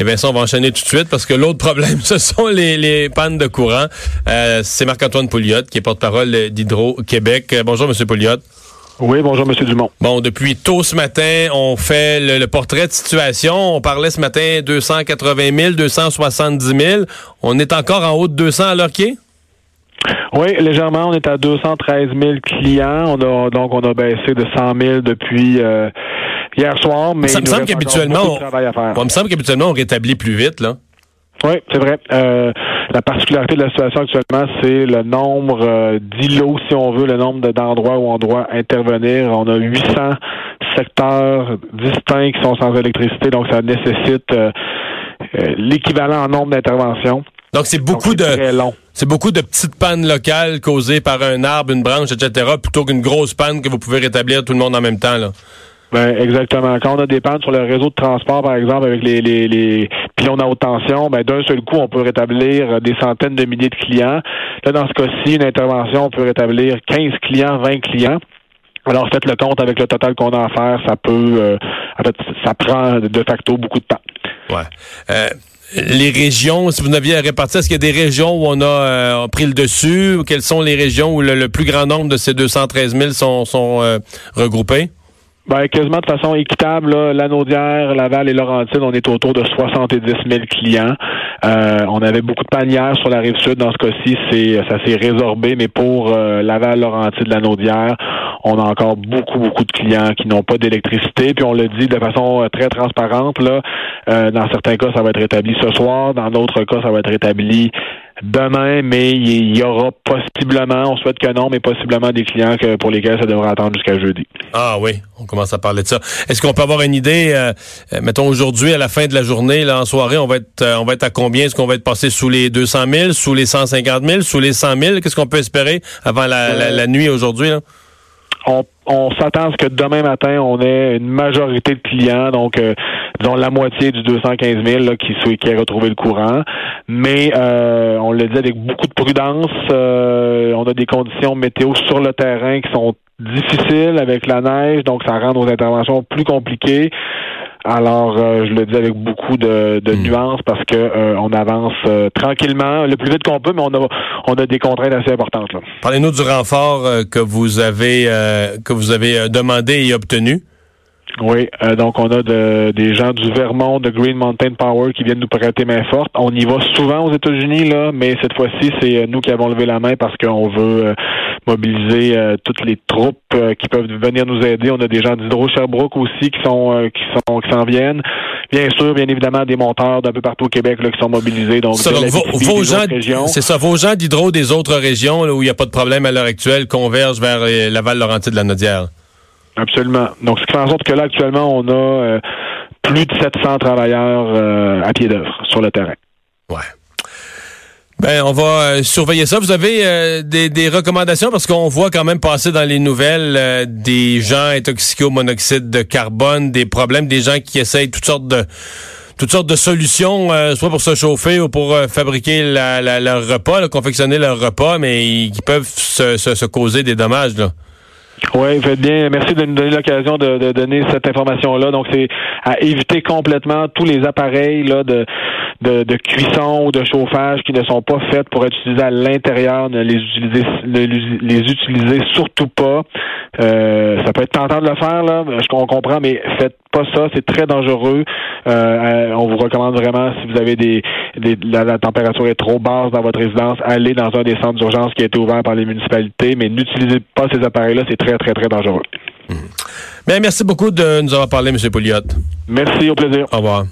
Eh bien, ça, on va enchaîner tout de suite parce que l'autre problème, ce sont les, les pannes de courant. Euh, c'est Marc-Antoine Pouliot, qui est porte-parole d'Hydro-Québec. Euh, bonjour, M. Pouliot. Oui, bonjour, M. Dumont. Bon, depuis tôt ce matin, on fait le, portrait de situation. On parlait ce matin 280 000, 270 000. On est encore en haut de 200 à l'heure qui est? Oui, légèrement. On est à 213 000 clients. On a, donc, on a baissé de 100 000 depuis euh, hier soir. Mais ça me semble qu'habituellement, on, me semble qu'habituellement, on rétablit plus vite, là. Oui, c'est vrai. Euh, la particularité de la situation actuellement, c'est le nombre euh, d'îlots, si on veut, le nombre d'endroits où on doit intervenir. On a 800 secteurs distincts qui sont sans électricité, donc ça nécessite euh, l'équivalent en nombre d'interventions. Donc c'est beaucoup de c'est beaucoup de petites pannes locales causées par un arbre, une branche, etc., plutôt qu'une grosse panne que vous pouvez rétablir tout le monde en même temps. Là. Ben, exactement. Quand on a des pannes sur le réseau de transport, par exemple, avec les, les, les pylônes à haute tension, ben, d'un seul coup, on peut rétablir des centaines de milliers de clients. Là, dans ce cas-ci, une intervention, on peut rétablir 15 clients, 20 clients. Alors, faites le compte avec le total qu'on a à faire, ça peut, euh, en fait, ça prend de facto beaucoup de temps. Ouais. Euh, les régions, si vous n'aviez à répartir, est-ce qu'il y a des régions où on a euh, pris le dessus? Quelles sont les régions où le, plus grand nombre de ces 213 000 sont, sont regroupés? Ben, quasiment de façon équitable, Lanaudière, Laval et Laurentide, on est autour de 70 000 clients. Euh, on avait beaucoup de panières sur la rive sud. Dans ce cas-ci, c'est ça s'est résorbé, mais pour euh, Laval, Laurentide, Lanaudière, on a encore beaucoup, beaucoup de clients qui n'ont pas d'électricité. Puis on le dit de façon euh, très transparente. Là, dans certains cas, ça va être rétabli ce soir. Dans d'autres cas, ça va être rétabli demain, mais il y aura possiblement, on souhaite que non, mais possiblement des clients que, pour lesquels ça devra attendre jusqu'à jeudi. Ah oui, on commence à parler de ça. Est-ce qu'on peut avoir une idée, euh, euh, mettons aujourd'hui, à la fin de la journée, là, en soirée, on va être, euh, on va être à combien? Est-ce qu'on va être passé sous les 200 000, sous les 150 000, sous les 100 000? Qu'est-ce qu'on peut espérer avant la, la nuit aujourd'hui? On, s'attend à ce que demain matin, on ait une majorité de clients, donc euh, la moitié du 215 000 là, qui, qui a retrouvé le courant. Mais euh, on le dit avec beaucoup de prudence. Euh, on a des conditions météo sur le terrain qui sont difficiles avec la neige, donc ça rend nos interventions plus compliquées. Alors, euh, je le dis avec beaucoup de, de hmm. nuances parce que euh, on avance euh, tranquillement, le plus vite qu'on peut, mais on a on a des contraintes assez importantes. Parlez-nous du renfort que vous avez que vous avez demandé et obtenu. Oui, euh, donc on a de, des gens du Vermont, de Green Mountain Power qui viennent nous prêter main forte. On y va souvent aux États-Unis, là, mais cette fois-ci, c'est euh, nous qui avons levé la main parce qu'on veut euh, mobiliser toutes les troupes qui peuvent venir nous aider. On a des gens d'Hydro Sherbrooke aussi qui sont qui sont qui s'en viennent. Bien sûr, bien évidemment, des monteurs d'un peu partout au Québec là, qui sont mobilisés. Donc, vos, gens, c'est ça, vos gens d'Hydro des autres régions où il n'y a pas de problème à l'heure actuelle convergent vers Laval, Laurentide, de la Nodière. Absolument. Donc, ce qui fait en sorte que là, actuellement, on a euh, plus de 700 travailleurs euh, à pied d'œuvre sur le terrain. Ouais. Ben, on va euh, surveiller ça. Vous avez des, recommandations? Parce qu'on voit quand même passer dans les nouvelles des gens intoxiqués au monoxyde de carbone, des problèmes, des gens qui essayent toutes sortes de toutes sortes de solutions, soit pour se chauffer ou pour fabriquer leur repas, confectionner leur repas, mais qui peuvent se, se causer des dommages. Là. Oui, faites bien. Merci de nous donner l'occasion de, donner cette information-là. Donc, c'est à éviter complètement tous les appareils là, de, de, cuisson ou de chauffage qui ne sont pas faits pour être utilisés à l'intérieur. Ne les utiliser, les utiliser surtout pas. Euh, ça peut être tentant de le faire, là. Je comprends, mais faites pas ça. C'est très dangereux. Euh, on vous recommande vraiment, si vous avez des, la, température est trop basse dans votre résidence, allez dans un des centres d'urgence qui a été ouvert par les municipalités, mais n'utilisez pas ces appareils-là. C'est très, très, très dangereux. Bien, merci beaucoup de nous avoir parlé, M. Pouliot. Merci, au plaisir. Au revoir.